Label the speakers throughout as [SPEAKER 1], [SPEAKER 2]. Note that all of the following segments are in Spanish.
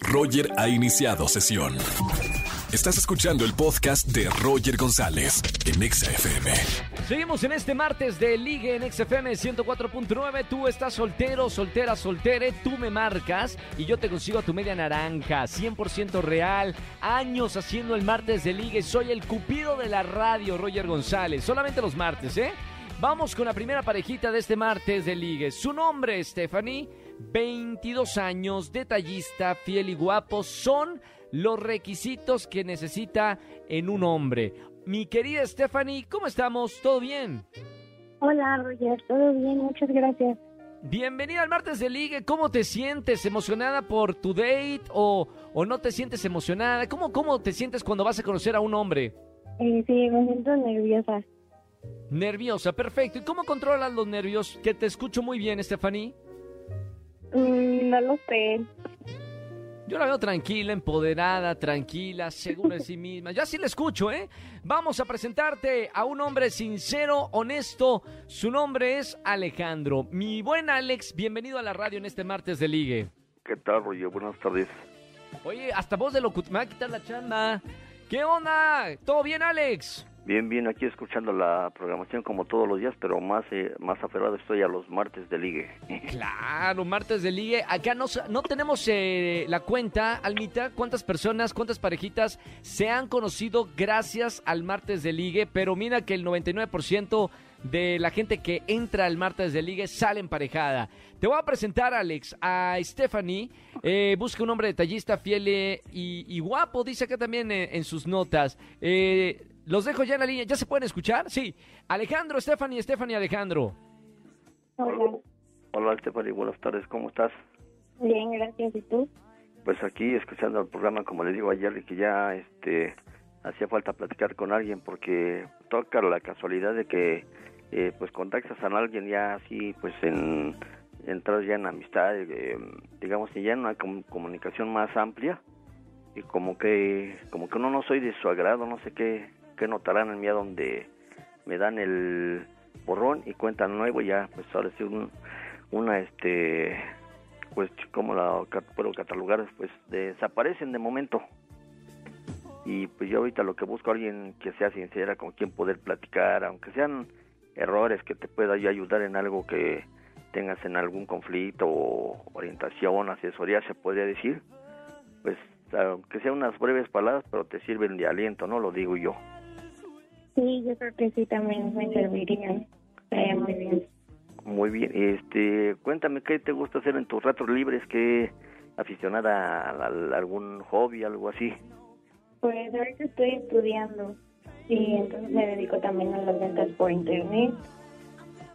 [SPEAKER 1] Roger ha iniciado sesión. Estás escuchando el podcast de Roger González en Exa FM.
[SPEAKER 2] Seguimos en este martes de Ligue en XFM 104.9. Tú estás soltero, soltera, soltere. Tú me marcas y yo te consigo a tu media naranja. 100% real. Años haciendo el martes de Ligue. Soy el cupido de la radio, Roger González. Solamente los martes, ¿eh? Vamos con la primera parejita de este martes de Ligue. Su nombre, Stephanie. 22 años, detallista, fiel y guapo. Son los requisitos que necesita en un hombre. Mi querida Stephanie, ¿cómo estamos? ¿Todo bien?
[SPEAKER 3] Hola, Roger, todo bien, muchas gracias.
[SPEAKER 2] Bienvenida al martes de ligue. ¿Cómo te sientes? ¿Emocionada por tu date o, o no te sientes emocionada? ¿Cómo, ¿Cómo te sientes cuando vas a conocer a un hombre?
[SPEAKER 3] Eh, sí, me siento nerviosa.
[SPEAKER 2] Nerviosa, perfecto. ¿Y cómo controlas los nervios? Que te escucho muy bien, Stephanie.
[SPEAKER 3] Mm, no lo sé.
[SPEAKER 2] Yo la veo tranquila, empoderada, tranquila, segura de sí misma. Yo así la escucho, ¿eh? Vamos a presentarte a un hombre sincero, honesto. Su nombre es Alejandro. Mi buen Alex, bienvenido a la radio en este martes de ligue.
[SPEAKER 4] ¿Qué tal, Roger? Buenas tardes.
[SPEAKER 2] Oye, hasta voz de locutor. Me va a quitar la chamba. ¿Qué onda? ¿Todo bien, Alex?
[SPEAKER 4] Bien, bien, aquí escuchando la programación como todos los días, pero más eh, más aferrado estoy a los martes de ligue.
[SPEAKER 2] Claro, martes de ligue. Acá no, no tenemos eh, la cuenta, Almita, cuántas personas, cuántas parejitas se han conocido gracias al martes de ligue, pero mira que el 99% de la gente que entra al martes de ligue sale emparejada. Te voy a presentar, Alex, a Stephanie. Eh, busca un hombre detallista, fiel y, y guapo, dice acá también en sus notas. Eh, los dejo ya en la línea. ¿Ya se pueden escuchar? Sí. Alejandro, Stephanie, Stephanie, Alejandro.
[SPEAKER 3] Hola.
[SPEAKER 4] Hola, Stephanie, buenas tardes, ¿cómo estás?
[SPEAKER 3] Bien, gracias. ¿Y tú?
[SPEAKER 4] Pues aquí escuchando el programa, como le digo ayer, que ya este hacía falta platicar con alguien porque toca la casualidad de que eh, pues contactas a alguien ya así pues en entras ya en amistad eh, digamos y ya en una comunicación más amplia y como que como que uno no soy de su agrado no sé qué que notarán en mí a donde me dan el borrón y cuentan nuevo ya pues ahora sí un, una este pues como la puedo catalogar pues desaparecen de momento. Y pues yo ahorita lo que busco alguien que sea sincera con quien poder platicar aunque sean errores que te pueda ayudar en algo que tengas en algún conflicto o orientación asesoría se podría decir pues aunque sean unas breves palabras pero te sirven de aliento no lo digo yo
[SPEAKER 3] Sí, yo creo que sí también me servirían. muy bien.
[SPEAKER 4] Muy bien. Este, cuéntame qué te gusta hacer en tus ratos libres, qué aficionada a, algún hobby, algo así.
[SPEAKER 3] Pues ahorita estoy estudiando y entonces me dedico también a las ventas por internet.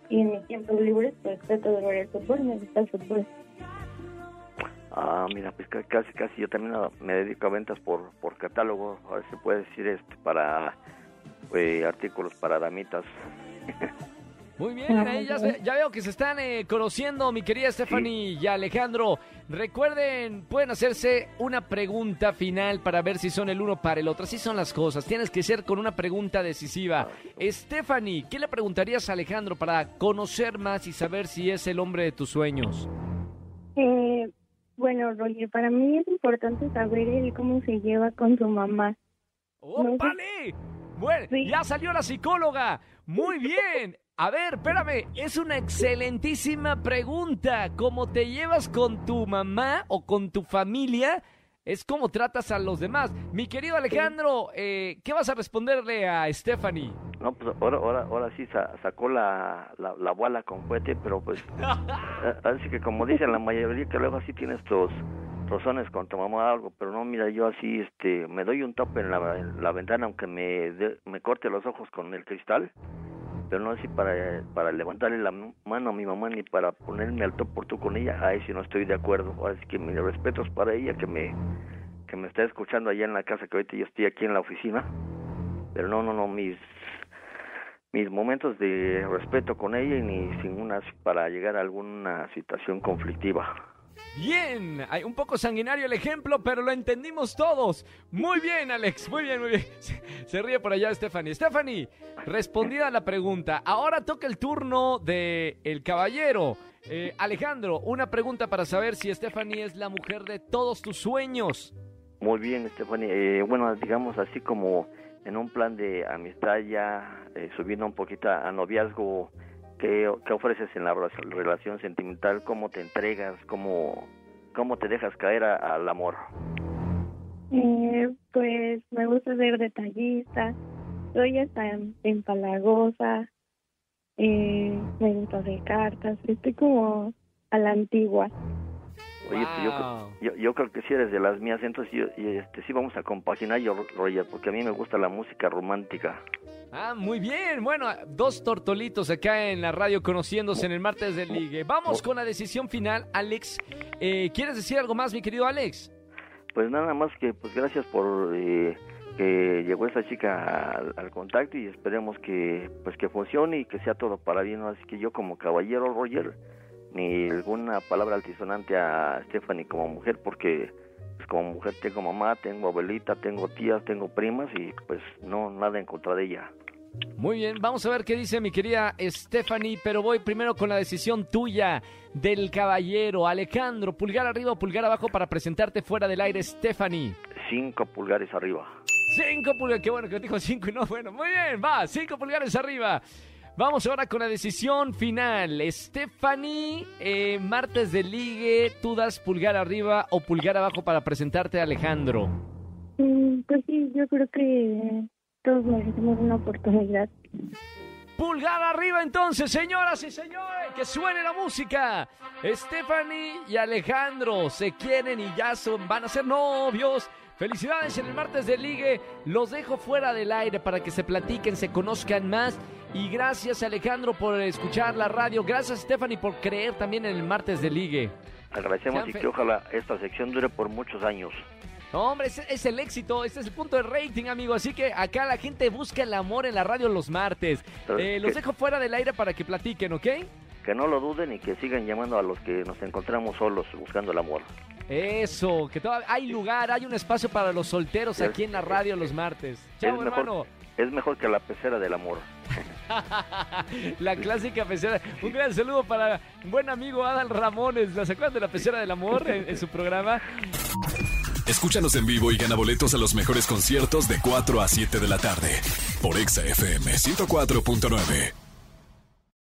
[SPEAKER 3] Y en mis tiempos libres pues trato de ver el fútbol, me gusta el fútbol.
[SPEAKER 4] Ah, mira, pues casi, casi yo también me dedico a ventas por, por catálogo, a ver si se puede decir, este, para eh, artículos para damitas.
[SPEAKER 2] Muy bien, ya, veo que se están eh, conociendo, mi querida Stephanie y Alejandro. Recuerden, pueden hacerse una pregunta final para ver si son el uno para el otro. Así son las cosas. Tienes que ser con una pregunta decisiva. Stephanie, ¿qué le preguntarías a Alejandro para conocer más y saber si es el hombre de tus sueños?
[SPEAKER 3] Eh, bueno, Roger, para mí es importante saber cómo se lleva con su mamá.
[SPEAKER 2] ¡Oh, vale! Bueno, ya salió la psicóloga. Muy bien. A ver, espérame, es una excelentísima pregunta. ¿Cómo te llevas con tu mamá o con tu familia? Es como tratas a los demás. Mi querido Alejandro, eh, ¿qué vas a responderle a Stephanie?
[SPEAKER 4] No, pues ahora, ahora, ahora sí sacó la, la, la bola con fuete, pero pues así que como dicen la mayoría que luego así tienes estos razones con tu mamá algo, pero no, mira, yo así, este, me doy un tope en la, ventana aunque me, me corte los ojos con el cristal, pero no así para, para levantarle la mano a mi mamá ni para ponerme al top por tú con ella, ahí sí no estoy de acuerdo, así que mis respetos para ella que me, que me está escuchando allá en la casa, que ahorita yo estoy aquí en la oficina, pero no, no, no, mis mis momentos de respeto con ella y ni sin una para llegar a alguna situación conflictiva.
[SPEAKER 2] Bien, hay un poco sanguinario el ejemplo, pero lo entendimos todos. Muy bien, Alex, muy bien, muy bien. Se, ríe por allá Stephanie. Stephanie, respondida la pregunta, ahora toca el turno de el caballero. Eh, Alejandro, una pregunta para saber si Stephanie es la mujer de todos tus sueños.
[SPEAKER 4] Muy bien, Stephanie. Eh, bueno, digamos así como en un plan de amistad ya eh, subiendo un poquito a noviazgo, ¿qué, ¿qué, ofreces en la relación sentimental? ¿Cómo te entregas? ¿Cómo, cómo te dejas caer al amor?
[SPEAKER 3] Eh, pues me gusta ser detallista, soy hasta empalagosa, eh, me gusta hacer cartas, estoy como a la antigua.
[SPEAKER 4] Oye, pues yo, creo que si eres de las mías, entonces yo, este, sí vamos a compaginar yo, Roger, porque a mí me gusta la música romántica.
[SPEAKER 2] Ah, muy bien. Bueno, dos tortolitos acá en la radio conociéndose en el martes del ligue. Vamos con la decisión final, Alex. Eh, ¿Quieres decir algo más, mi querido Alex?
[SPEAKER 4] Pues nada más que, pues gracias por eh, que llegó esta chica al, contacto y esperemos que, pues que funcione y que sea todo para bien. Así que yo como caballero, Roger, ni alguna palabra altisonante a Stephanie como mujer, porque pues, como mujer tengo mamá, tengo abuelita, tengo tías, tengo primas y pues no nada en contra de ella.
[SPEAKER 2] Muy bien, vamos a ver qué dice mi querida Stephanie, pero voy primero con la decisión tuya del caballero. Alejandro, pulgar arriba o pulgar abajo para presentarte fuera del aire, Stephanie.
[SPEAKER 4] Cinco pulgares arriba.
[SPEAKER 2] Cinco pulgares, qué bueno que dijo cinco y no, bueno, muy bien, va, cinco pulgares arriba. Vamos ahora con la decisión final. Stephanie, eh, martes de ligue, ¿tú das pulgar arriba o pulgar abajo para presentarte a Alejandro?
[SPEAKER 3] Mm, pues sí, yo creo que todos merecemos una oportunidad.
[SPEAKER 2] Pulgar arriba entonces, señoras y señores, que suene la música. Stephanie y Alejandro se quieren y ya son, van a ser novios. Felicidades en el martes de ligue. Los dejo fuera del aire para que se platiquen, se conozcan más. Y gracias Alejandro por escuchar la radio. Gracias Stephanie por creer también en el martes de ligue.
[SPEAKER 4] Agradecemos y que ojalá esta sección dure por muchos años.
[SPEAKER 2] hombre, es, es, el éxito, este es el punto de rating, amigo. Así que acá la gente busca el amor en la radio los martes. Eh, los dejo fuera del aire para que platiquen, ¿ok?
[SPEAKER 4] Que no lo duden y que sigan llamando a los que nos encontramos solos buscando el amor.
[SPEAKER 2] Eso, que todavía hay lugar, hay un espacio para los solteros aquí en la radio los martes. Chao, hermano.
[SPEAKER 4] es mejor que la pecera del amor.
[SPEAKER 2] la clásica pecera. Un gran saludo para buen amigo Adal Ramones. ¿La acuerdan de la pecera del amor en, su programa?
[SPEAKER 1] Escúchanos en vivo y gana boletos a los mejores conciertos de 4 a 7 de la tarde por Exa FM 104.9.